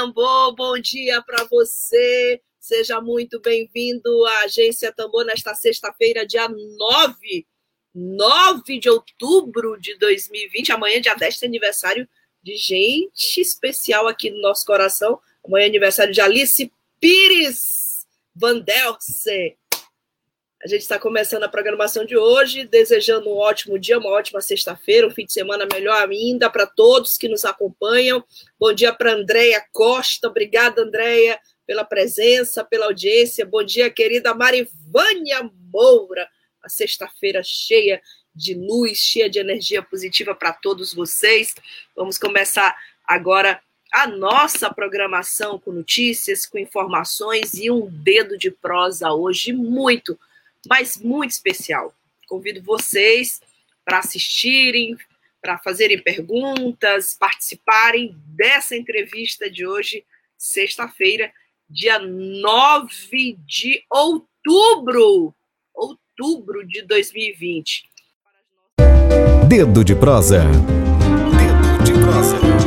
Tambor. Bom dia para você. Seja muito bem-vindo à Agência Tambor nesta sexta-feira, dia 9, 9 de outubro de 2020. Amanhã, dia 10, tem aniversário de gente especial aqui no nosso coração. Amanhã é aniversário de Alice Pires Vandelce. A gente está começando a programação de hoje, desejando um ótimo dia, uma ótima sexta-feira, um fim de semana melhor ainda para todos que nos acompanham. Bom dia para Andréia Costa, obrigada, Andréia, pela presença, pela audiência. Bom dia, querida Marivânia Moura. A sexta-feira cheia de luz, cheia de energia positiva para todos vocês. Vamos começar agora a nossa programação com notícias, com informações e um dedo de prosa hoje muito mas muito especial. Convido vocês para assistirem, para fazerem perguntas, participarem dessa entrevista de hoje, sexta-feira, dia 9 de outubro. Outubro de 2020. Dedo de prosa. Dedo de prosa.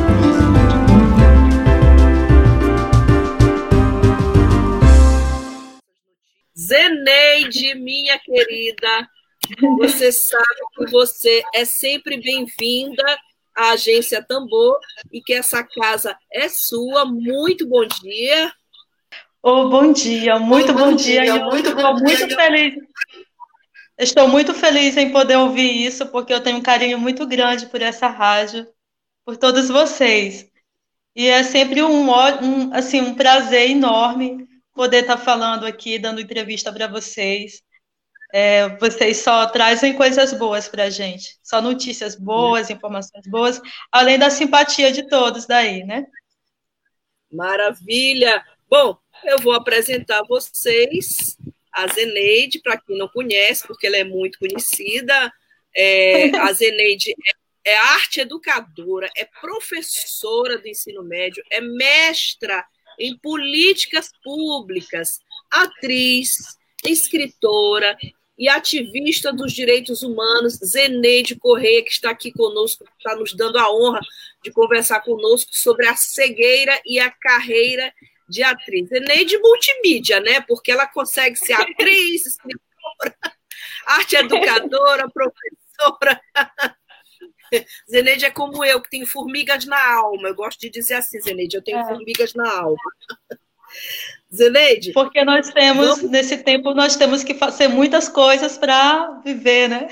Zeneide, minha querida, você sabe que você é sempre bem-vinda à Agência Tambor e que essa casa é sua. Muito bom dia. Oh, bom dia, muito oh, bom, bom, dia. dia. Muito bom muito dia. feliz. Estou muito feliz em poder ouvir isso, porque eu tenho um carinho muito grande por essa rádio, por todos vocês. E é sempre um, um assim, um prazer enorme poder estar tá falando aqui, dando entrevista para vocês. É, vocês só trazem coisas boas para a gente, só notícias boas, informações boas, além da simpatia de todos daí, né? Maravilha! Bom, eu vou apresentar vocês a Zeneide, para quem não conhece, porque ela é muito conhecida. É, a Zeneide é, é arte educadora, é professora do ensino médio, é mestra em políticas públicas, atriz, escritora e ativista dos direitos humanos, Zeneide Correia, que está aqui conosco, está nos dando a honra de conversar conosco sobre a cegueira e a carreira de atriz. Zeneide multimídia, né? Porque ela consegue ser atriz, escritora, arte educadora, professora. Zeneide é como eu, que tem formigas na alma. Eu gosto de dizer assim, Zeneide, eu tenho é. formigas na alma. Zeneide? Porque nós temos, vamos... nesse tempo, nós temos que fazer muitas coisas para viver, né?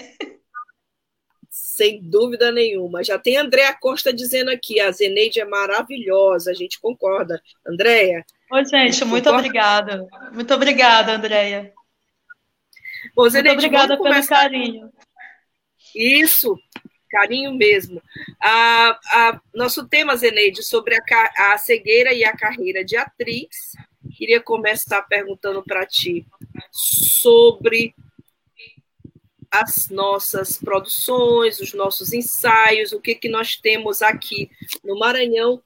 Sem dúvida nenhuma. Já tem a Andréa Costa dizendo aqui, a Zeneide é maravilhosa, a gente concorda. Andréia? Oi, gente, muito concorda? obrigada. Muito obrigada, Andréia. Zeneide, muito obrigada pelo carinho. Isso carinho mesmo. Nosso tema, Zeneide, sobre a, a cegueira e a carreira de atriz. Queria começar perguntando para ti sobre as nossas produções, os nossos ensaios, o que, que nós temos aqui no Maranhão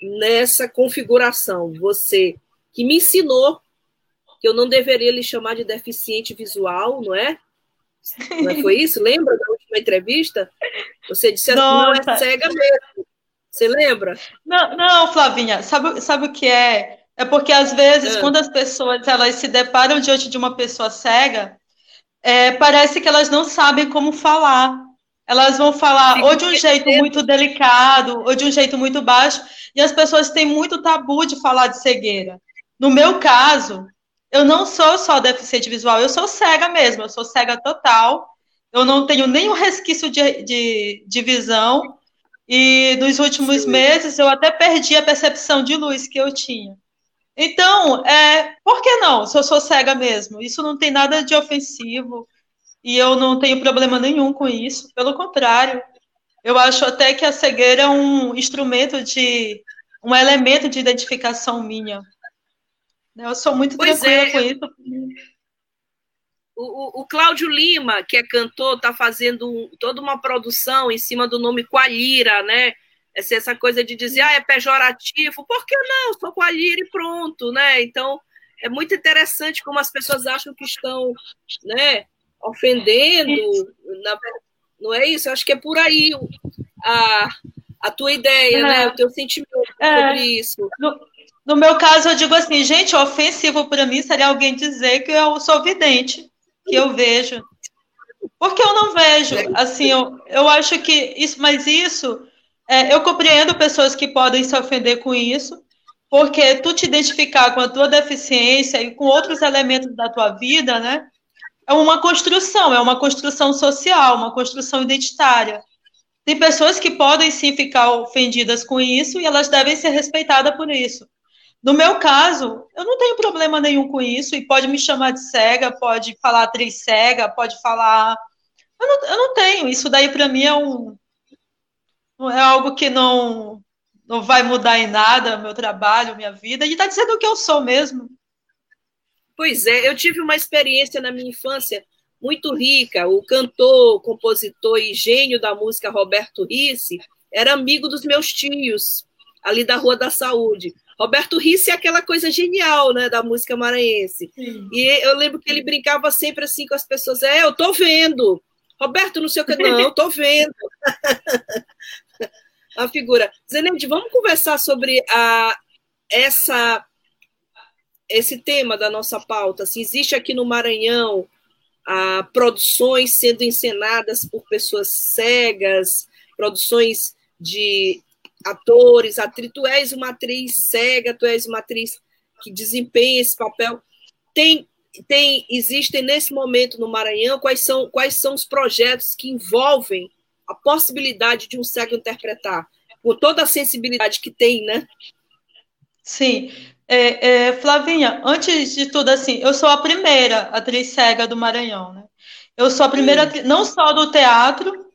nessa configuração. Você que me ensinou que eu não deveria lhe chamar de deficiente visual, não é? Não é, foi isso? Lembra da última entrevista? Você disse assim, não é cega mesmo. Você lembra? Não, não, Flavinha, sabe, sabe o que é? É porque às vezes, é. quando as pessoas elas se deparam diante de uma pessoa cega, é, parece que elas não sabem como falar. Elas vão falar Fico ou de um jeito muito delicado, ou de um jeito muito baixo, e as pessoas têm muito tabu de falar de cegueira. No meu caso, eu não sou só deficiente visual, eu sou cega mesmo, eu sou cega total. Eu não tenho nenhum resquício de, de, de visão. E nos últimos Sim. meses eu até perdi a percepção de luz que eu tinha. Então, é, por que não? Se eu sou cega mesmo, isso não tem nada de ofensivo. e eu não tenho problema nenhum com isso, pelo contrário, eu acho até que a cegueira é um instrumento de, um elemento de identificação minha. Eu sou muito pois tranquila é. com isso. O, o, o Cláudio Lima, que é cantor, está fazendo toda uma produção em cima do nome Qualira, né? Essa, essa coisa de dizer, ah, é pejorativo. Por que não? Sou Qualira e pronto, né? Então, é muito interessante como as pessoas acham que estão, né, ofendendo. Na, não é isso? Eu acho que é por aí a, a tua ideia, né? O teu sentimento é. sobre isso. No, no meu caso, eu digo assim, gente, ofensivo para mim seria alguém dizer que eu sou vidente que eu vejo. Porque eu não vejo, assim, eu, eu acho que isso, mas isso, é, eu compreendo pessoas que podem se ofender com isso, porque tu te identificar com a tua deficiência e com outros elementos da tua vida, né, é uma construção, é uma construção social, uma construção identitária. Tem pessoas que podem sim ficar ofendidas com isso e elas devem ser respeitadas por isso. No meu caso, eu não tenho problema nenhum com isso, e pode me chamar de cega, pode falar atriz cega, pode falar. Eu não, eu não tenho. Isso daí, para mim, é um. É algo que não, não vai mudar em nada meu trabalho, minha vida, e está dizendo o que eu sou mesmo. Pois é, eu tive uma experiência na minha infância muito rica. O cantor, compositor e gênio da música Roberto Risse era amigo dos meus tios, ali da Rua da Saúde. Roberto Risse é aquela coisa genial, né, da música maranhense. Sim. E eu lembro que ele brincava sempre assim com as pessoas: é, eu tô vendo. Roberto, não sei o que, não, eu tô vendo. a figura. Zeneide, vamos conversar sobre a, essa, esse tema da nossa pauta. Se existe aqui no Maranhão a, produções sendo encenadas por pessoas cegas, produções de atores, atriz, tu és uma atriz cega, tu és uma atriz que desempenha esse papel. Tem, tem, existem nesse momento no Maranhão quais são, quais são os projetos que envolvem a possibilidade de um cego interpretar, com toda a sensibilidade que tem, né? Sim. É, é, Flavinha, antes de tudo, assim, eu sou a primeira atriz cega do Maranhão, né? Eu sou a primeira, atriz, não só do teatro,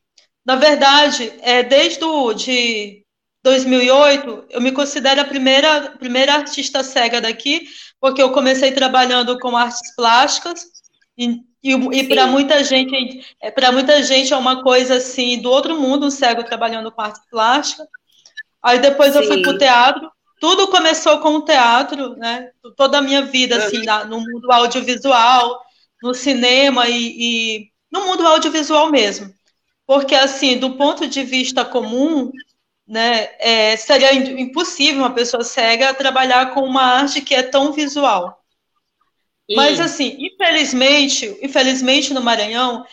na verdade, é desde o, de 2008, eu me considero a primeira, primeira artista cega daqui, porque eu comecei trabalhando com artes plásticas e, e, e para muita gente, é, para muita gente é uma coisa assim do outro mundo, um cego trabalhando com arte plástica. Aí depois Sim. eu fui para o teatro. Tudo começou com o teatro, né? Toda a minha vida assim, na, no mundo audiovisual, no cinema e, e no mundo audiovisual mesmo. Porque assim, do ponto de vista comum, né, é, seria impossível uma pessoa cega trabalhar com uma arte que é tão visual. Mas assim, infelizmente, infelizmente no Maranhão,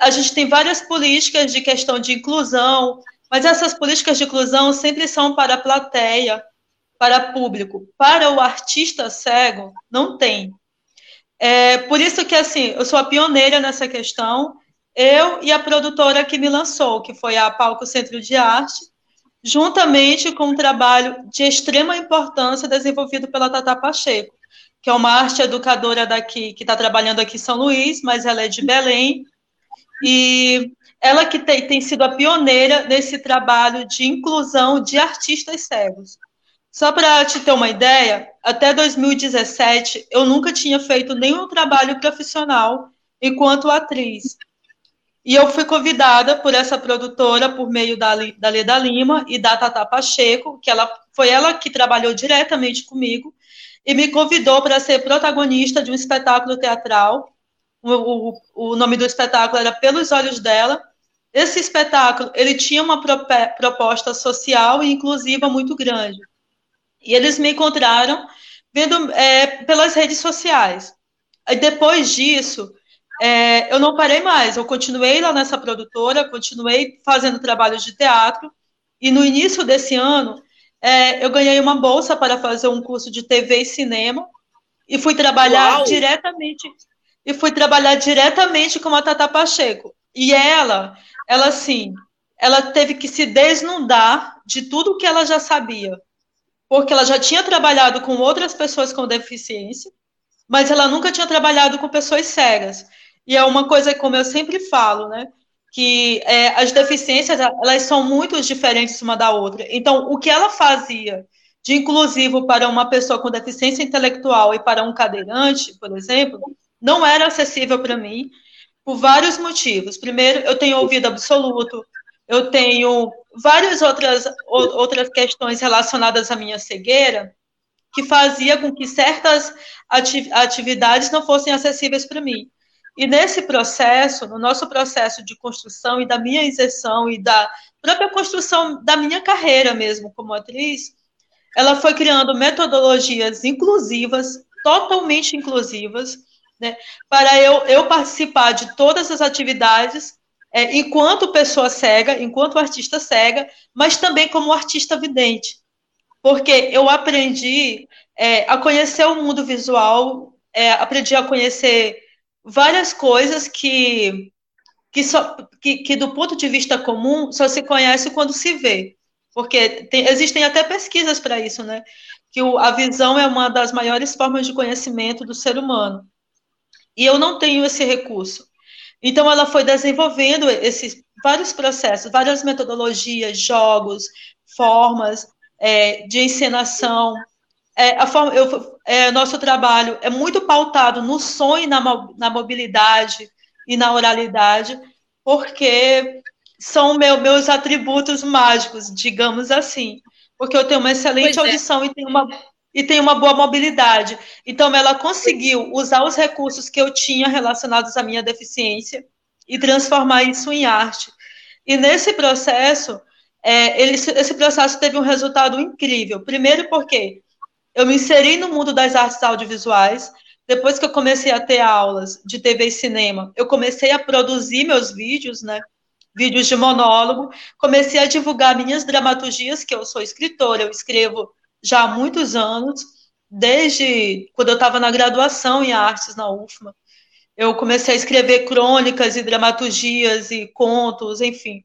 a gente tem várias políticas de questão de inclusão, mas essas políticas de inclusão sempre são para a plateia, para público. Para o artista cego, não tem. É, por isso que assim, eu sou a pioneira nessa questão, eu e a produtora que me lançou, que foi a Palco Centro de Arte, juntamente com um trabalho de extrema importância desenvolvido pela Tata Pacheco, que é uma arte educadora daqui, que está trabalhando aqui em São Luís, mas ela é de Belém, e ela que tem, tem sido a pioneira nesse trabalho de inclusão de artistas cegos. Só para te ter uma ideia, até 2017 eu nunca tinha feito nenhum trabalho profissional enquanto atriz. E eu fui convidada por essa produtora, por meio da, da Leda Lima e da Tata Pacheco, que ela foi ela que trabalhou diretamente comigo, e me convidou para ser protagonista de um espetáculo teatral. O, o, o nome do espetáculo era Pelos Olhos Dela. Esse espetáculo ele tinha uma proposta social e inclusiva muito grande. E eles me encontraram vendo é, pelas redes sociais. E depois disso, é, eu não parei mais, eu continuei lá nessa produtora, continuei fazendo trabalhos de teatro, e no início desse ano, é, eu ganhei uma bolsa para fazer um curso de TV e cinema, e fui trabalhar Uau. diretamente, e fui trabalhar diretamente com a Tata Pacheco. E ela, ela assim, ela teve que se desnudar de tudo que ela já sabia, porque ela já tinha trabalhado com outras pessoas com deficiência, mas ela nunca tinha trabalhado com pessoas cegas. E é uma coisa como eu sempre falo, né? Que é, as deficiências elas são muito diferentes uma da outra. Então, o que ela fazia de inclusivo para uma pessoa com deficiência intelectual e para um cadeirante, por exemplo, não era acessível para mim por vários motivos. Primeiro, eu tenho ouvido absoluto, eu tenho várias outras, outras questões relacionadas à minha cegueira que fazia com que certas atividades não fossem acessíveis para mim. E nesse processo, no nosso processo de construção e da minha inserção e da própria construção da minha carreira mesmo como atriz, ela foi criando metodologias inclusivas, totalmente inclusivas, né, para eu, eu participar de todas as atividades é, enquanto pessoa cega, enquanto artista cega, mas também como artista vidente. Porque eu aprendi é, a conhecer o mundo visual, é, aprendi a conhecer várias coisas que, que, só, que, que, do ponto de vista comum, só se conhece quando se vê. Porque tem, existem até pesquisas para isso, né? Que o, a visão é uma das maiores formas de conhecimento do ser humano. E eu não tenho esse recurso. Então, ela foi desenvolvendo esses vários processos, várias metodologias, jogos, formas é, de encenação. É, a forma, eu, é, nosso trabalho é muito pautado no e na, na mobilidade e na oralidade, porque são meu, meus atributos mágicos, digamos assim. Porque eu tenho uma excelente pois é. audição e tenho uma e tem uma boa mobilidade. Então, ela conseguiu usar os recursos que eu tinha relacionados à minha deficiência e transformar isso em arte. E nesse processo, é, ele, esse processo teve um resultado incrível. Primeiro, porque eu me inseri no mundo das artes audiovisuais. Depois que eu comecei a ter aulas de TV e cinema, eu comecei a produzir meus vídeos, né? Vídeos de monólogo. Comecei a divulgar minhas dramaturgias, que eu sou escritora, eu escrevo já há muitos anos, desde quando eu estava na graduação em artes na UFMA. Eu comecei a escrever crônicas e dramaturgias e contos, enfim.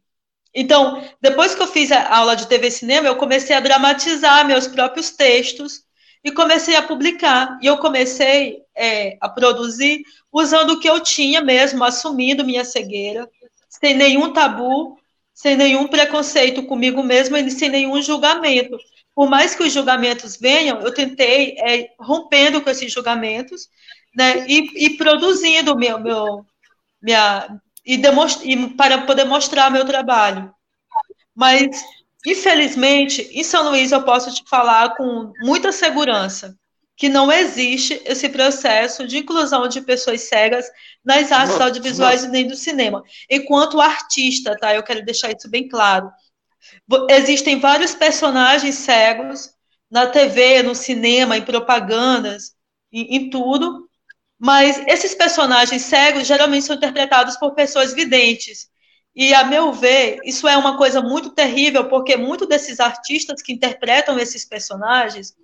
Então, depois que eu fiz a aula de TV e cinema, eu comecei a dramatizar meus próprios textos e comecei a publicar. E eu comecei é, a produzir usando o que eu tinha mesmo, assumindo minha cegueira, sem nenhum tabu, sem nenhum preconceito comigo mesmo e sem nenhum julgamento por mais que os julgamentos venham, eu tentei é, rompendo com esses julgamentos, né, e, e produzindo meu, meu, minha, e, e para poder mostrar meu trabalho. Mas, infelizmente, em São Luís eu posso te falar com muita segurança que não existe esse processo de inclusão de pessoas cegas nas artes não, audiovisuais não. e nem do cinema. Enquanto artista, tá? Eu quero deixar isso bem claro. Existem vários personagens cegos na TV, no cinema, em propagandas, em, em tudo, mas esses personagens cegos geralmente são interpretados por pessoas videntes. E, a meu ver, isso é uma coisa muito terrível, porque muitos desses artistas que interpretam esses personagens,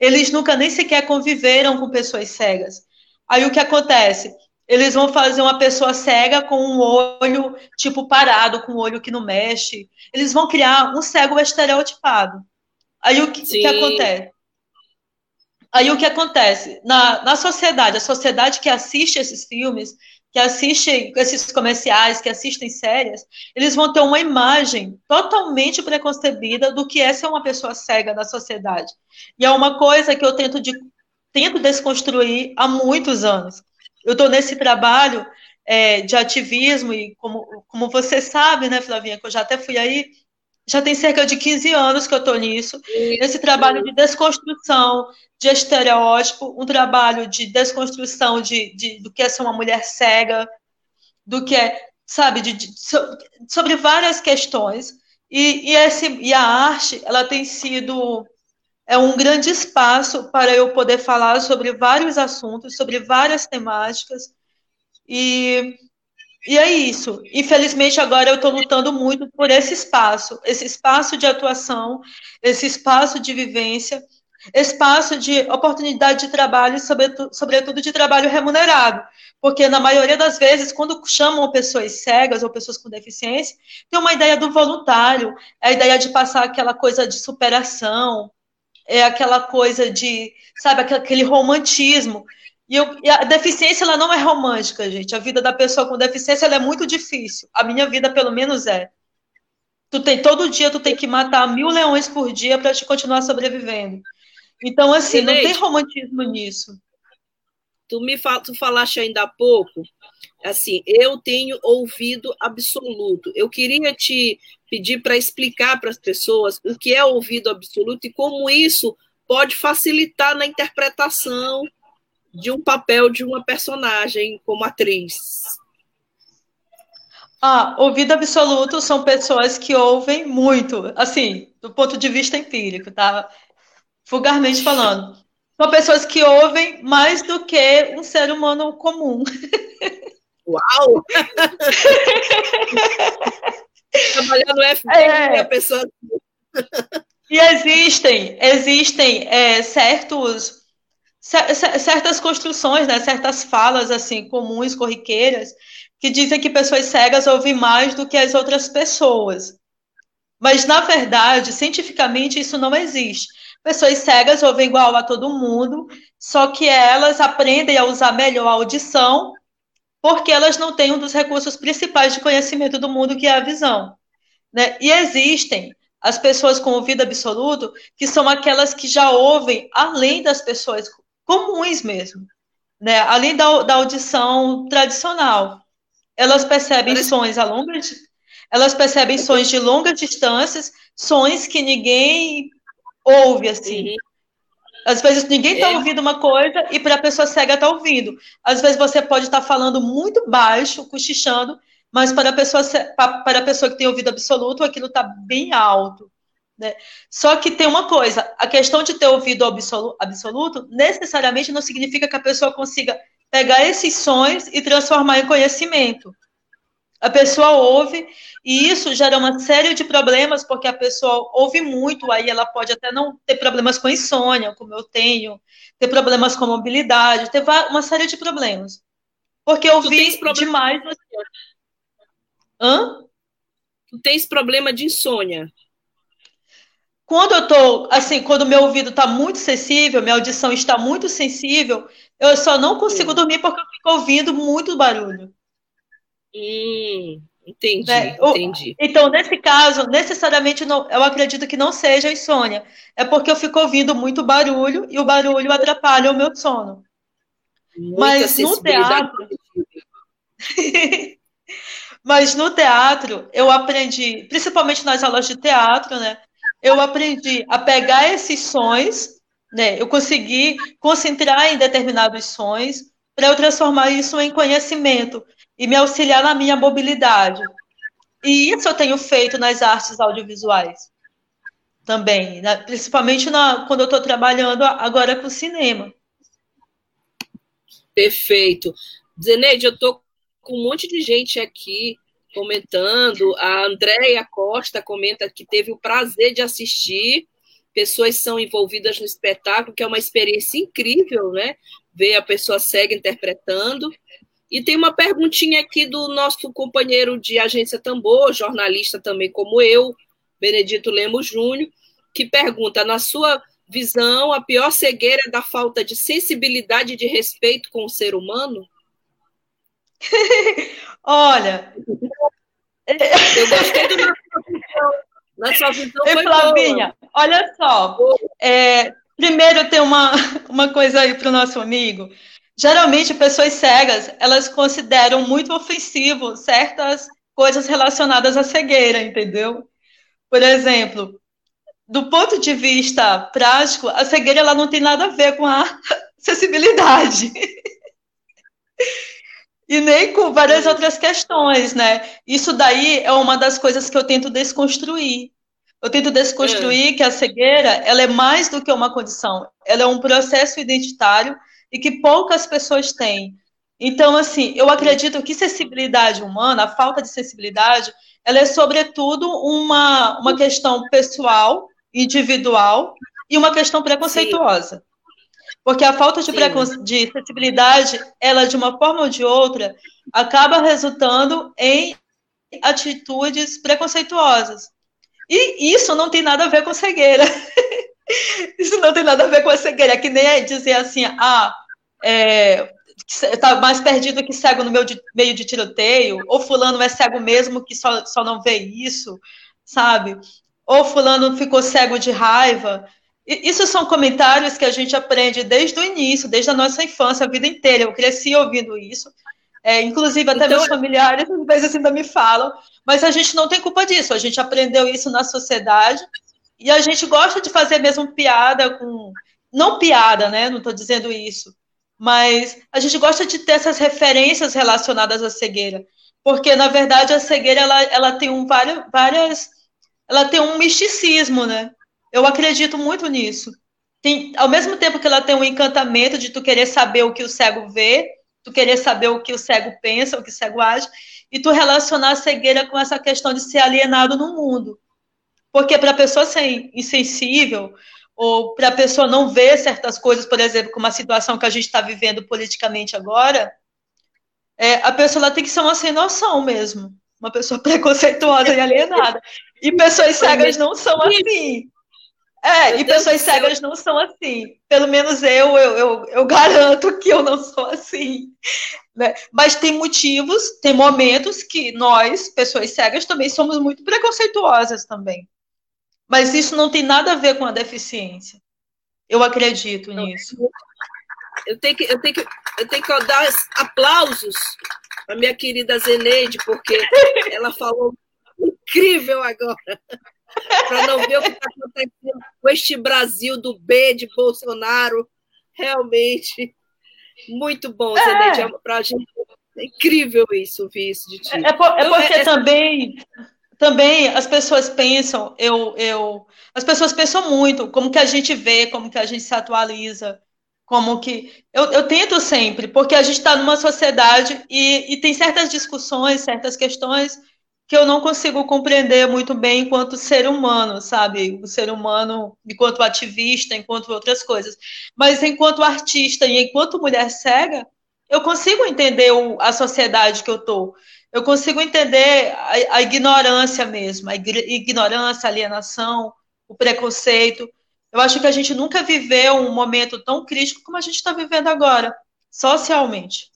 eles nunca nem sequer conviveram com pessoas cegas. Aí o que acontece? eles vão fazer uma pessoa cega com um olho, tipo, parado, com um olho que não mexe. Eles vão criar um cego estereotipado. Aí o que, que acontece? Aí o que acontece? Na, na sociedade, a sociedade que assiste esses filmes, que assiste esses comerciais, que assistem séries, eles vão ter uma imagem totalmente preconcebida do que é ser uma pessoa cega na sociedade. E é uma coisa que eu tento, de, tento desconstruir há muitos anos eu estou nesse trabalho é, de ativismo, e como, como você sabe, né, Flavinha, que eu já até fui aí, já tem cerca de 15 anos que eu estou nisso, Isso. nesse trabalho de desconstrução de estereótipo, um trabalho de desconstrução de, de, do que é ser uma mulher cega, do que é, sabe, de, de, sobre várias questões. E, e, esse, e a arte, ela tem sido é um grande espaço para eu poder falar sobre vários assuntos, sobre várias temáticas. E, e é isso. Infelizmente, agora eu estou lutando muito por esse espaço, esse espaço de atuação, esse espaço de vivência, espaço de oportunidade de trabalho, sobretudo, sobretudo de trabalho remunerado. Porque, na maioria das vezes, quando chamam pessoas cegas ou pessoas com deficiência, tem uma ideia do voluntário, é a ideia de passar aquela coisa de superação, é aquela coisa de, sabe, aquele romantismo. E, eu, e, a deficiência ela não é romântica, gente. A vida da pessoa com deficiência é muito difícil. A minha vida, pelo menos, é. Tu tem todo dia tu tem que matar mil leões por dia para te continuar sobrevivendo. Então, assim, não tem romantismo nisso. Tu me fal, tu falaste ainda há pouco, assim, eu tenho ouvido absoluto. Eu queria te pedir para explicar para as pessoas o que é ouvido absoluto e como isso pode facilitar na interpretação de um papel de uma personagem como atriz. Ah, ouvido absoluto são pessoas que ouvem muito, assim, do ponto de vista empírico, tá? Vulgarmente falando. São pessoas que ouvem mais do que um ser humano comum. Uau! Trabalhar no FBI, é. a pessoa. e existem, existem é, certos, certas construções, né, certas falas assim comuns, corriqueiras, que dizem que pessoas cegas ouvem mais do que as outras pessoas. Mas, na verdade, cientificamente, isso não existe. Pessoas cegas ouvem igual a todo mundo, só que elas aprendem a usar melhor a audição, porque elas não têm um dos recursos principais de conhecimento do mundo, que é a visão. Né? E existem as pessoas com ouvido absoluto, que são aquelas que já ouvem além das pessoas comuns mesmo, né? além da, da audição tradicional. Elas percebem Parece... sons a longas, elas percebem sons de longas distâncias, sons que ninguém ouve assim. Uhum. Às vezes ninguém está é. ouvindo uma coisa e para a pessoa cega está ouvindo. Às vezes você pode estar tá falando muito baixo, cochichando, mas para a pessoa, para a pessoa que tem ouvido absoluto, aquilo está bem alto. Né? Só que tem uma coisa: a questão de ter ouvido absoluto, absoluto necessariamente não significa que a pessoa consiga pegar esses sons e transformar em conhecimento. A pessoa ouve e isso gera uma série de problemas, porque a pessoa ouve muito, aí ela pode até não ter problemas com insônia, como eu tenho, ter problemas com mobilidade, ter uma série de problemas. Porque eu vi demais. Hã? Tu tens problema de insônia? Quando eu tô, assim, quando meu ouvido está muito sensível, minha audição está muito sensível, eu só não consigo Sim. dormir porque eu fico ouvindo muito barulho. Hum, entendi, né? entendi. Então, nesse caso, necessariamente não, eu acredito que não seja insônia. É porque eu fico ouvindo muito barulho e o barulho atrapalha o meu sono. Muita Mas no teatro. Mas no teatro, eu aprendi, principalmente nas aulas de teatro, né? Eu aprendi a pegar esses sons né? Eu consegui concentrar em determinados sons para eu transformar isso em conhecimento e me auxiliar na minha mobilidade. E isso eu tenho feito nas artes audiovisuais também, né? principalmente na, quando eu estou trabalhando agora com cinema. Perfeito. Zeneide, eu estou com um monte de gente aqui comentando. A Andréia Costa comenta que teve o prazer de assistir pessoas são envolvidas no espetáculo, que é uma experiência incrível, né? Ver a pessoa cega interpretando. E tem uma perguntinha aqui do nosso companheiro de agência Tambor, jornalista também como eu, Benedito Lemos Júnior, que pergunta: na sua visão, a pior cegueira é da falta de sensibilidade e de respeito com o ser humano? Olha, eu gostei do na sua visão Ei, Flavinha, boa. olha só. É, primeiro tem uma, uma coisa aí para o nosso amigo. Geralmente, pessoas cegas, elas consideram muito ofensivo certas coisas relacionadas à cegueira, entendeu? Por exemplo, do ponto de vista prático, a cegueira ela não tem nada a ver com a acessibilidade. E nem com várias outras questões, né? Isso daí é uma das coisas que eu tento desconstruir. Eu tento desconstruir é. que a cegueira ela é mais do que uma condição, ela é um processo identitário e que poucas pessoas têm. Então, assim, eu acredito que sensibilidade humana, a falta de sensibilidade, ela é sobretudo uma, uma questão pessoal, individual e uma questão preconceituosa. Sim. Porque a falta de, de sensibilidade, ela, de uma forma ou de outra, acaba resultando em atitudes preconceituosas. E isso não tem nada a ver com cegueira. isso não tem nada a ver com a cegueira. É que nem é dizer assim, ah, é, está mais perdido que cego no meio de, meio de tiroteio, ou fulano é cego mesmo que só, só não vê isso, sabe? Ou fulano ficou cego de raiva. Isso são comentários que a gente aprende desde o início, desde a nossa infância, a vida inteira. Eu cresci ouvindo isso. É, inclusive, até então, meus familiares às vezes ainda me falam, mas a gente não tem culpa disso. A gente aprendeu isso na sociedade e a gente gosta de fazer mesmo piada com. Não piada, né? Não estou dizendo isso. Mas a gente gosta de ter essas referências relacionadas à cegueira. Porque, na verdade, a cegueira ela, ela tem um várias, várias. Ela tem um misticismo, né? Eu acredito muito nisso. Tem, ao mesmo tempo que ela tem um encantamento de tu querer saber o que o cego vê, tu querer saber o que o cego pensa, o que o cego age, e tu relacionar a cegueira com essa questão de ser alienado no mundo. Porque para a pessoa ser insensível, ou para a pessoa não ver certas coisas, por exemplo, como a situação que a gente está vivendo politicamente agora, é, a pessoa tem que ser uma sem noção mesmo. Uma pessoa preconceituosa e alienada. E pessoas cegas não são assim. É, e pessoas cegas não são assim. Pelo menos eu, eu, eu, eu, garanto que eu não sou assim. Né? Mas tem motivos, tem momentos que nós, pessoas cegas, também somos muito preconceituosas também. Mas isso não tem nada a ver com a deficiência. Eu acredito nisso. Eu tenho que, eu tenho que, eu tenho que dar aplausos para minha querida Zeneide, porque ela falou incrível agora para não ver o que está acontecendo com este Brasil do B de Bolsonaro. Realmente, muito bom, é. Zeneide. Para a gente é incrível isso, ouvir isso de ti. É, é, por, é porque é, também, também as pessoas pensam, eu, eu, as pessoas pensam muito como que a gente vê, como que a gente se atualiza, como que eu, eu tento sempre, porque a gente está numa sociedade e, e tem certas discussões, certas questões que eu não consigo compreender muito bem enquanto ser humano, sabe? O ser humano, enquanto ativista, enquanto outras coisas. Mas enquanto artista e enquanto mulher cega, eu consigo entender o, a sociedade que eu tô. Eu consigo entender a, a ignorância mesmo, a ignorância, a alienação, o preconceito. Eu acho que a gente nunca viveu um momento tão crítico como a gente está vivendo agora, socialmente.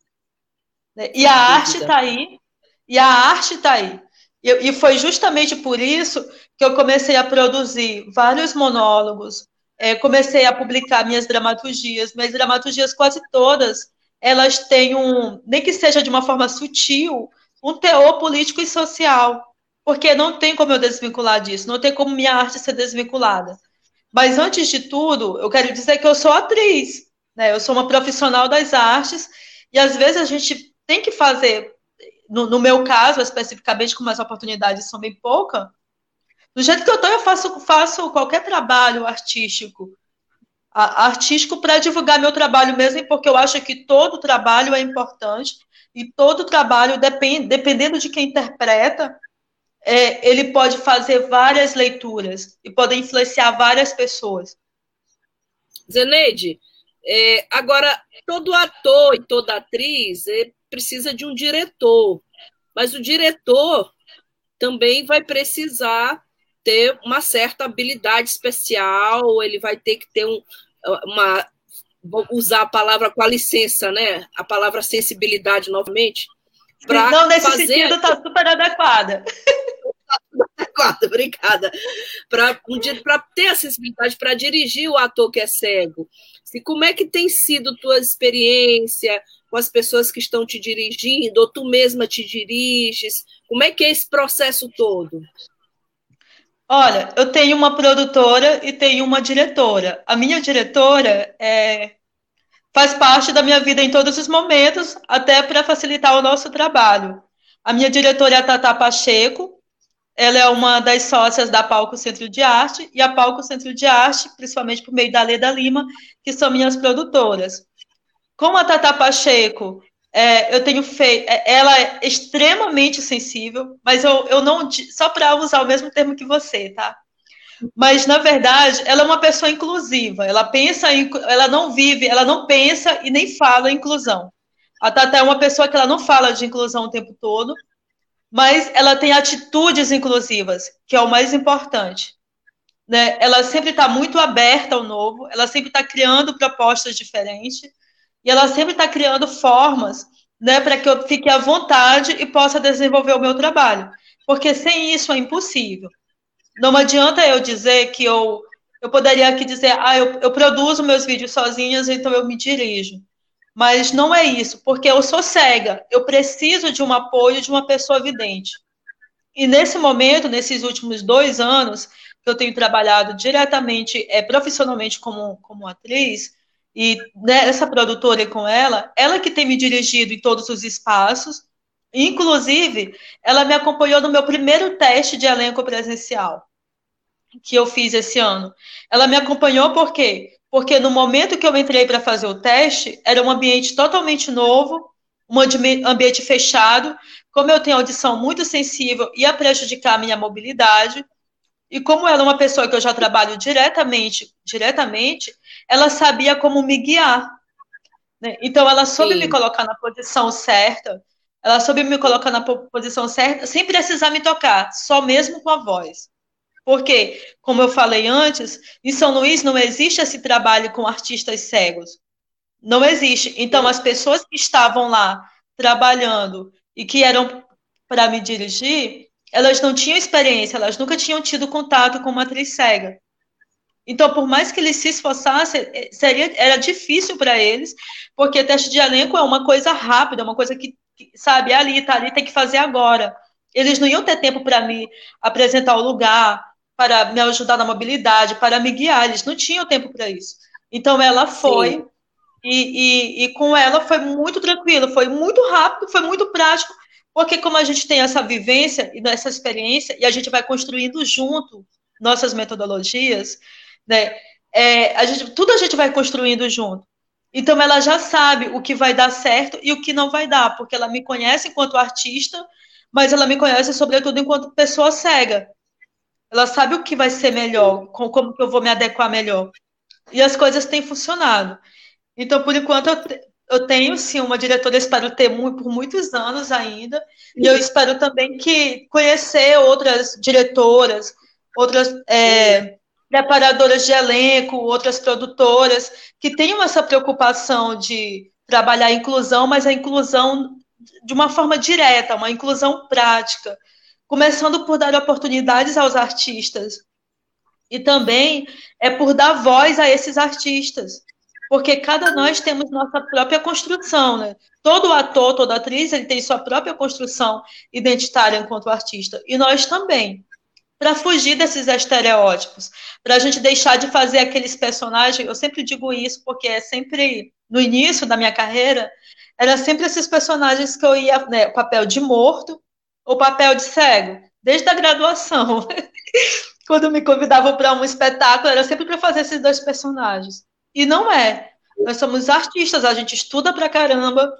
E a arte está aí, e a arte está aí. E, e foi justamente por isso que eu comecei a produzir vários monólogos, é, comecei a publicar minhas dramaturgias. Minhas dramaturgias, quase todas, elas têm um, nem que seja de uma forma sutil, um teor político e social. Porque não tem como eu desvincular disso, não tem como minha arte ser desvinculada. Mas antes de tudo, eu quero dizer que eu sou atriz, né? Eu sou uma profissional das artes e às vezes a gente tem que fazer no, no, meu caso, especificamente, como as oportunidades são bem poucas, do jeito que eu estou, eu faço, faço qualquer trabalho artístico. artístico para divulgar meu trabalho mesmo, porque eu acho que todo trabalho é importante e todo trabalho, depend, dependendo de quem interpreta, é, ele pode fazer várias leituras e pode influenciar várias pessoas. Zeneide, é, agora, todo ator e toda atriz é, precisa de um diretor, mas o diretor também vai precisar ter uma certa habilidade especial, ele vai ter que ter um, uma. Vou usar a palavra com a licença, né? A palavra sensibilidade novamente. Não, nesse fazer... sentido, está super adequada. adequada, obrigada. Para um ter a sensibilidade para dirigir o ator que é cego. E como é que tem sido tua experiência? Com as pessoas que estão te dirigindo, ou tu mesma te diriges? Como é que é esse processo todo? Olha, eu tenho uma produtora e tenho uma diretora. A minha diretora é, faz parte da minha vida em todos os momentos, até para facilitar o nosso trabalho. A minha diretora é a Tata Pacheco, ela é uma das sócias da Palco Centro de Arte, e a Palco Centro de Arte, principalmente por meio da Leda Lima, que são minhas produtoras. Como a Tata Pacheco, é, eu tenho feito. É, ela é extremamente sensível, mas eu, eu não. Só para usar o mesmo termo que você, tá? Mas, na verdade, ela é uma pessoa inclusiva. Ela pensa em. Ela não vive, ela não pensa e nem fala inclusão. A Tata é uma pessoa que ela não fala de inclusão o tempo todo, mas ela tem atitudes inclusivas, que é o mais importante. Né? Ela sempre está muito aberta ao novo, ela sempre está criando propostas diferentes E ela sempre está criando formas né, para que eu fique à vontade e possa desenvolver o meu trabalho. Porque sem isso é impossível. Não adianta eu dizer que eu, eu poderia aqui dizer, ah, eu, eu produzo meus vídeos sozinhas, então eu me dirijo. Mas não é isso, porque eu sou cega, eu preciso de um apoio de uma pessoa vidente. E nesse momento, nesses últimos dois anos, que eu tenho trabalhado diretamente, é, profissionalmente como, como atriz, e nessa produtora e com ela, ela que tem me dirigido em todos os espaços, inclusive, ela me acompanhou no meu primeiro teste de elenco presencial, que eu fiz esse ano. Ela me acompanhou por quê? Porque no momento que eu entrei para fazer o teste, era um ambiente totalmente novo, um ambiente fechado, como eu tenho audição muito sensível, ia prejudicar a minha mobilidade. E como ela é uma pessoa que eu já trabalho diretamente, diretamente, ela sabia como me guiar. Né? Então, ela soube Sim. me colocar na posição certa, ela soube me colocar na posição certa, sem precisar me tocar, só mesmo com a voz. Porque, como eu falei antes, em São Luís não existe esse trabalho com artistas cegos. Não existe. Então, as pessoas que estavam lá trabalhando e que eram para me dirigir, elas não tinham experiência, elas nunca tinham tido contato com uma atriz cega. Então, por mais que eles se esforçassem, eh, seria, era difícil para eles, porque teste de elenco é uma coisa rápida, uma coisa que, que sabe, é ali, tá ali, tem que fazer agora. Eles não iam ter tempo para me apresentar o lugar, para me ajudar na mobilidade, para me guiar, eles não tinham tempo para isso. Então, ela foi e, e, e, com ela foi muito tranquilo, foi muito rápido, foi muito prático, porque como a gente tem essa vivência e essa experiência, e a gente vai construindo junto nossas metodologias, né? É, a gente, tudo a gente vai construindo junto. Então ela já sabe o que vai dar certo e o que não vai dar, porque ela me conhece enquanto artista, mas ela me conhece sobretudo enquanto pessoa cega. Ela sabe o que vai ser melhor, como que eu vou me adequar melhor. E as coisas têm funcionado. Então, por enquanto, eu, te, eu tenho sim uma diretora, espero ter muito, por muitos anos ainda, e eu espero também que conhecer outras diretoras, outras é, preparadoras de elenco, outras produtoras, que tenham essa preocupação de trabalhar a inclusão, mas a inclusão de uma forma direta, uma inclusão prática, começando por dar oportunidades aos artistas. E também é por dar voz a esses artistas porque cada nós temos nossa própria construção, né? Todo ator, toda atriz, ele tem sua própria construção identitária enquanto artista, e nós também. Para fugir desses estereótipos, para a gente deixar de fazer aqueles personagens, eu sempre digo isso porque é sempre no início da minha carreira, era sempre esses personagens que eu ia, né, papel de morto ou papel de cego, desde a graduação. Quando me convidavam para um espetáculo, era sempre para fazer esses dois personagens. E não é. Nós somos artistas, a gente estuda pra caramba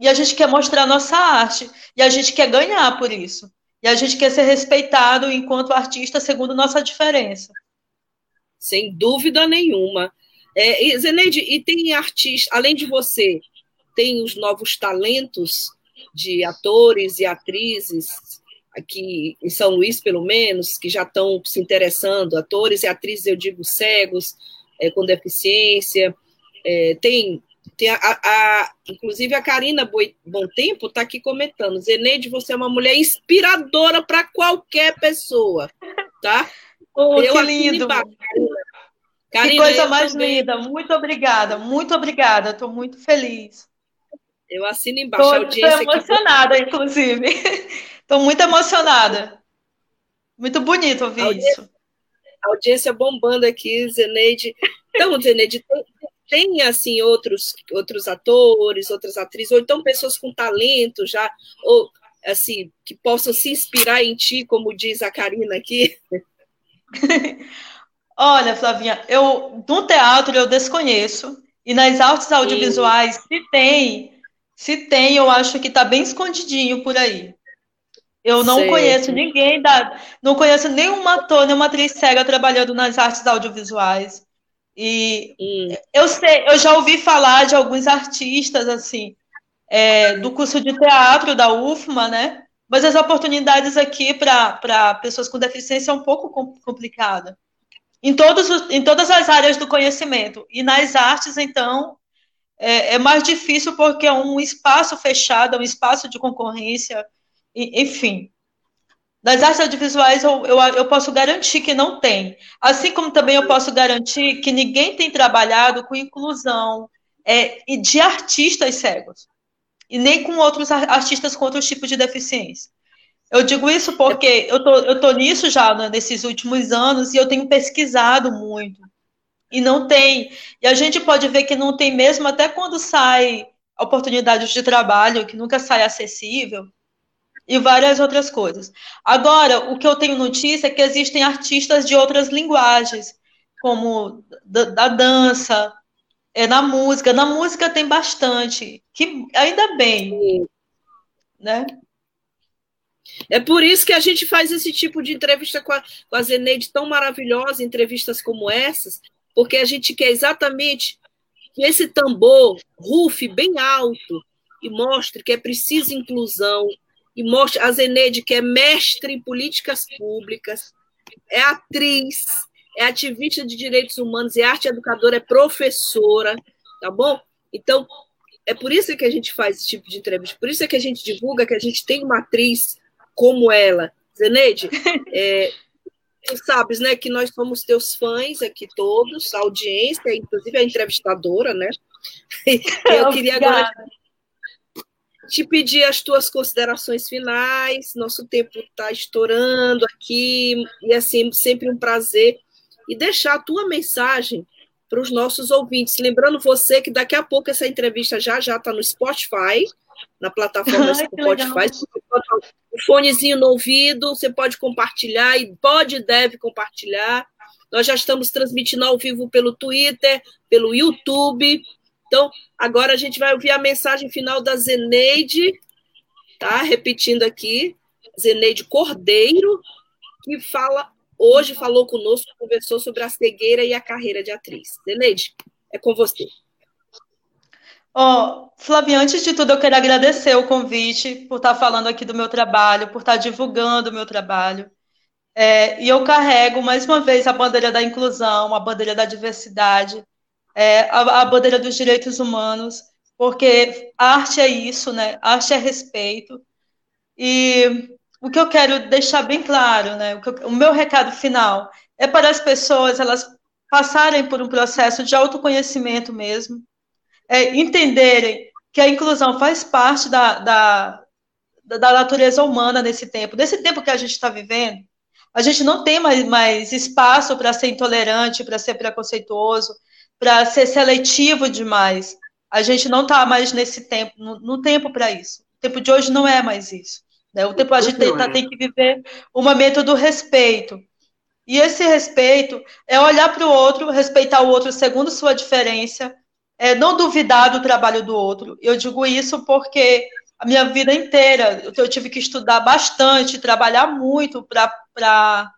e a gente quer mostrar nossa arte e a gente quer ganhar por isso. E a gente quer ser respeitado enquanto artista segundo nossa diferença. Sem dúvida nenhuma. É, Zeneide, e tem artista, além de você, tem os novos talentos de atores e atrizes aqui em São Luís, pelo menos, que já estão se interessando, atores e atrizes, eu digo cegos, é, com deficiência. É, tem, tem a, a, inclusive a Karina Bom Tempo está aqui comentando. Zeneide, você é uma mulher inspiradora para qualquer pessoa, tá? Oh, eu que lindo! Karina, que coisa mais também. linda! Muito obrigada, muito obrigada. Estou muito feliz. Eu assino embaixo. Estou emocionada, aqui. inclusive. Estou muito emocionada. Muito bonito ouvir isso audiência bombando aqui, Zeneide. Então, Zeneide, tem, tem, assim outros outros atores, outras atrizes, ou então pessoas com talento já, ou assim, que possam se inspirar em ti, como diz a Karina aqui? Olha, Flavinha, eu no teatro eu desconheço, e nas artes audiovisuais, Sim. se tem, se tem, eu acho que está bem escondidinho por aí. Eu não conheço ninguém da. Não conheço nenhum ator, nenhuma atriz cega trabalhando nas artes audiovisuais. E eu sei, eu já ouvi falar de alguns artistas, assim, é, do curso de teatro da UFMA, né? Mas as oportunidades aqui para pessoas com deficiência é um pouco complicada. Em, todos os, em todas as áreas do conhecimento. E nas artes, então, é, é, mais difícil porque é um espaço fechado, é um espaço de concorrência, enfim. Nas artes audiovisuais, eu, eu, eu, posso garantir que não tem. Assim como também eu posso garantir que ninguém tem trabalhado com inclusão é, de artistas cegos, e nem com outros artistas com outros tipos de deficiência. Eu digo isso porque eu tô, eu tô nisso já né, nesses últimos anos e eu tenho pesquisado muito. E não tem. E a gente pode ver que não tem mesmo até quando sai oportunidades de trabalho, que nunca sai acessível, e várias outras coisas. Agora, o que eu tenho notícia é que existem artistas de outras linguagens, como da, da dança, é, na música. Na música tem bastante, que ainda bem, né? É por isso que a gente faz esse tipo de entrevista com a, com a Zeneide tão maravilhosa, entrevistas como essas, porque a gente quer exatamente que esse tambor rufe bem alto e mostre que é preciso inclusão, e mostre a Zeneide que é mestre em políticas públicas, é atriz, é ativista de direitos humanos, é arte educadora, é professora, tá bom? Então, é por isso que a gente faz esse tipo de entrevista, por isso é que a gente divulga que a gente tem uma atriz como ela. Zeneide, é, tu sabes, né, que nós somos teus fãs aqui todos, a audiência, inclusive a entrevistadora, né? Eu queria agora te pedir as tuas considerações finais. Nosso tempo está estourando aqui e assim sempre um prazer e deixar a tua mensagem para os nossos ouvintes. Lembrando você que daqui a pouco essa entrevista já já está no Spotify, na plataforma Ai, Spotify. O fonezinho no ouvido, você pode compartilhar e pode e deve compartilhar. Nós já estamos transmitindo ao vivo pelo Twitter, pelo YouTube. Então, agora a gente vai ouvir a mensagem final da Zeneide, tá? Repetindo aqui, Zeneide Cordeiro, que fala hoje falou conosco, conversou sobre a cegueira e a carreira de atriz. Zeneide, é com você. Oh, Flávia, antes de tudo, eu quero agradecer o convite por estar falando aqui do meu trabalho, por estar divulgando o meu trabalho. É, e eu carrego, mais uma vez, a bandeira da inclusão, a bandeira da diversidade, é, a, a, bandeira dos direitos humanos, porque arte é isso, né? Arte é respeito. E o que eu quero deixar bem claro, né? O, eu, o meu recado final é para as pessoas elas passarem por um processo de autoconhecimento mesmo, é, entenderem que a inclusão faz parte da, da, da natureza humana nesse tempo. Nesse tempo que a gente está vivendo, a gente não tem mais, mais espaço para ser intolerante, para ser preconceituoso, para ser seletivo demais. A gente não está mais nesse tempo, no, no tempo para isso. O tempo de hoje não é mais isso. Né? O tempo a gente tem, tá, tem que viver um momento do respeito. E esse respeito é olhar para o outro, respeitar o outro segundo sua diferença, é, não duvidar do trabalho do outro. Eu digo isso porque a minha vida inteira eu tive que estudar bastante, trabalhar muito para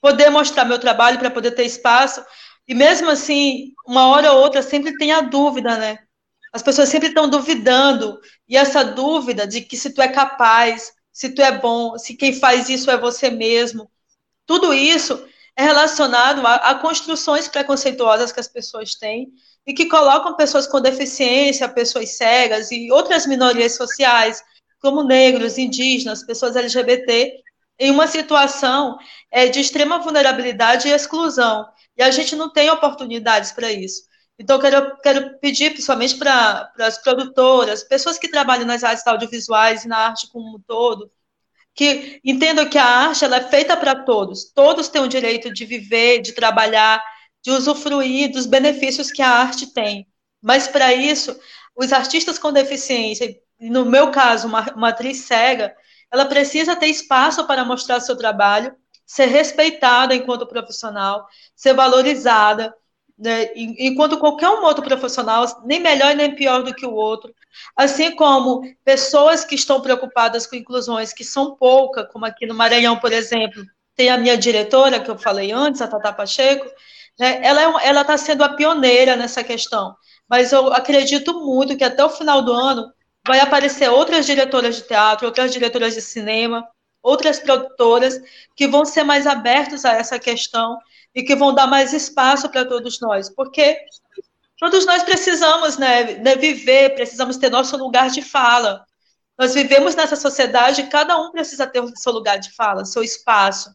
poder mostrar meu trabalho, para poder ter espaço. E mesmo assim, uma hora ou outra sempre tem a dúvida, né? As pessoas sempre estão duvidando. E essa dúvida de que se tu é capaz, se tu é bom, se quem faz isso é você mesmo, tudo isso é relacionado a, a construções preconceituosas que as pessoas têm e que colocam pessoas com deficiência, pessoas cegas e outras minorias sociais, como negros, indígenas, pessoas LGBT, em uma situação é, de extrema vulnerabilidade e exclusão. E a gente não tem oportunidades para isso. Então, quero, quero pedir, principalmente para as produtoras, pessoas que trabalham nas artes audiovisuais e na arte como um todo, que entendam que a arte ela é feita para todos. Todos têm o direito de viver, de trabalhar, de usufruir dos benefícios que a arte tem. Mas para isso, os artistas com deficiência, no meu caso, uma, uma atriz cega, ela precisa ter espaço para mostrar seu trabalho, ser respeitada enquanto profissional, ser valorizada, né, enquanto qualquer um outro profissional, nem melhor nem pior do que o outro, assim como pessoas que estão preocupadas com inclusões, que são poucas, como aqui no Maranhão, por exemplo, tem a minha diretora, que eu falei antes, a Tata Pacheco, né? Ela está sendo a pioneira nessa questão. Mas eu acredito muito que até o final do ano vai aparecer outras diretoras de teatro, outras diretoras de cinema, outras produtoras que vão ser mais abertos a essa questão e que vão dar mais espaço para todos nós, porque todos nós precisamos né, né, viver, precisamos ter nosso lugar de fala. Nós vivemos nessa sociedade e cada um precisa ter o seu lugar de fala, seu espaço.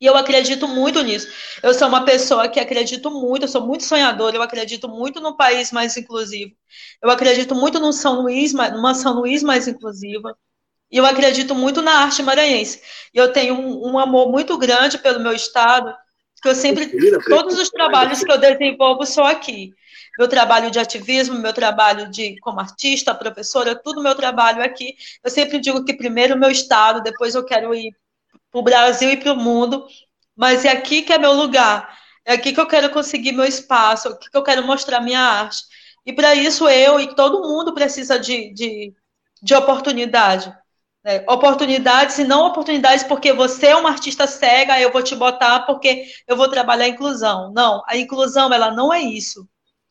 E eu acredito muito nisso. Eu sou uma pessoa que acredito muito, eu sou muito sonhadora, eu acredito muito num país mais inclusivo. Eu acredito muito num São Luís, numa São Luís mais inclusiva. E eu acredito muito na arte maranhense. E eu tenho um, um amor muito grande pelo meu estado, que eu sempre, todos os trabalhos que eu desenvolvo são aqui. Meu trabalho de ativismo, meu trabalho de como artista, professora, tudo meu trabalho aqui. Eu sempre digo que primeiro o meu estado, depois eu quero ir para o Brasil e para o mundo, mas é aqui que é meu lugar, é aqui que eu quero conseguir meu espaço, é aqui que eu quero mostrar minha arte. E para isso eu e todo mundo precisa de, de, de oportunidade. Né? Oportunidades e não oportunidades porque você é uma artista cega, eu vou te botar porque eu vou trabalhar a inclusão. Não, a inclusão ela não é isso.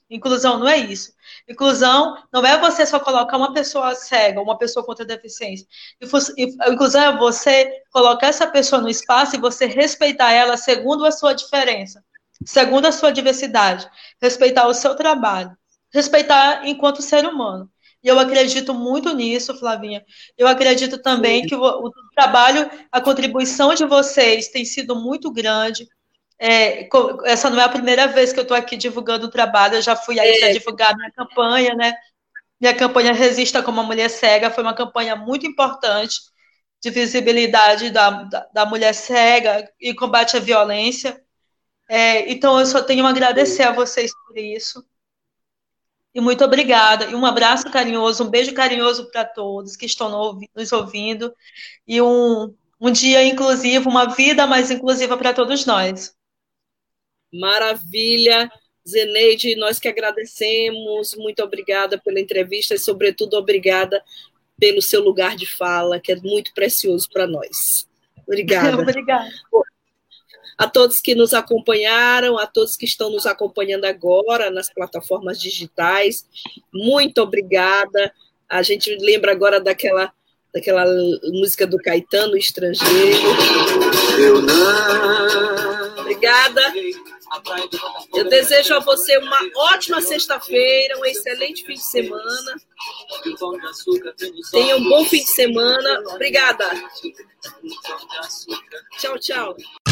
Inclusão não é isso. Inclusão não é você só colocar uma pessoa cega, uma pessoa com deficiência. Inclusão é você colocar essa pessoa no espaço e você respeitar ela segundo a sua diferença, segundo a sua diversidade, respeitar o seu trabalho, respeitar enquanto ser humano. E eu acredito muito nisso, Flavinha. Eu acredito também que o, o trabalho, a contribuição de vocês tem sido muito grande. É, essa não é a primeira vez que eu estou aqui divulgando o trabalho, eu já fui aí para é. divulgar minha campanha, né? Minha campanha Resista como a Mulher Cega foi uma campanha muito importante de visibilidade da, da, da mulher cega e combate à violência. É, então, eu só tenho a agradecer a vocês por isso. E muito obrigada. E um abraço carinhoso, um beijo carinhoso para todos que estão nos ouvindo. E um, um dia inclusivo, uma vida mais inclusiva para todos nós. Maravilha. Zeneide, nós que agradecemos, muito obrigada pela entrevista e, sobretudo, obrigada pelo seu lugar de fala, que é muito precioso para nós. Obrigada. obrigada. A todos que nos acompanharam, a todos que estão nos acompanhando agora nas plataformas digitais, muito obrigada. A gente lembra agora daquela, daquela música do Caetano, Estrangeiro. Eu não. Obrigada. Eu desejo a você uma ótima sexta-feira, um excelente fim de semana. Tenha um bom fim de semana. Obrigada. Tchau, tchau.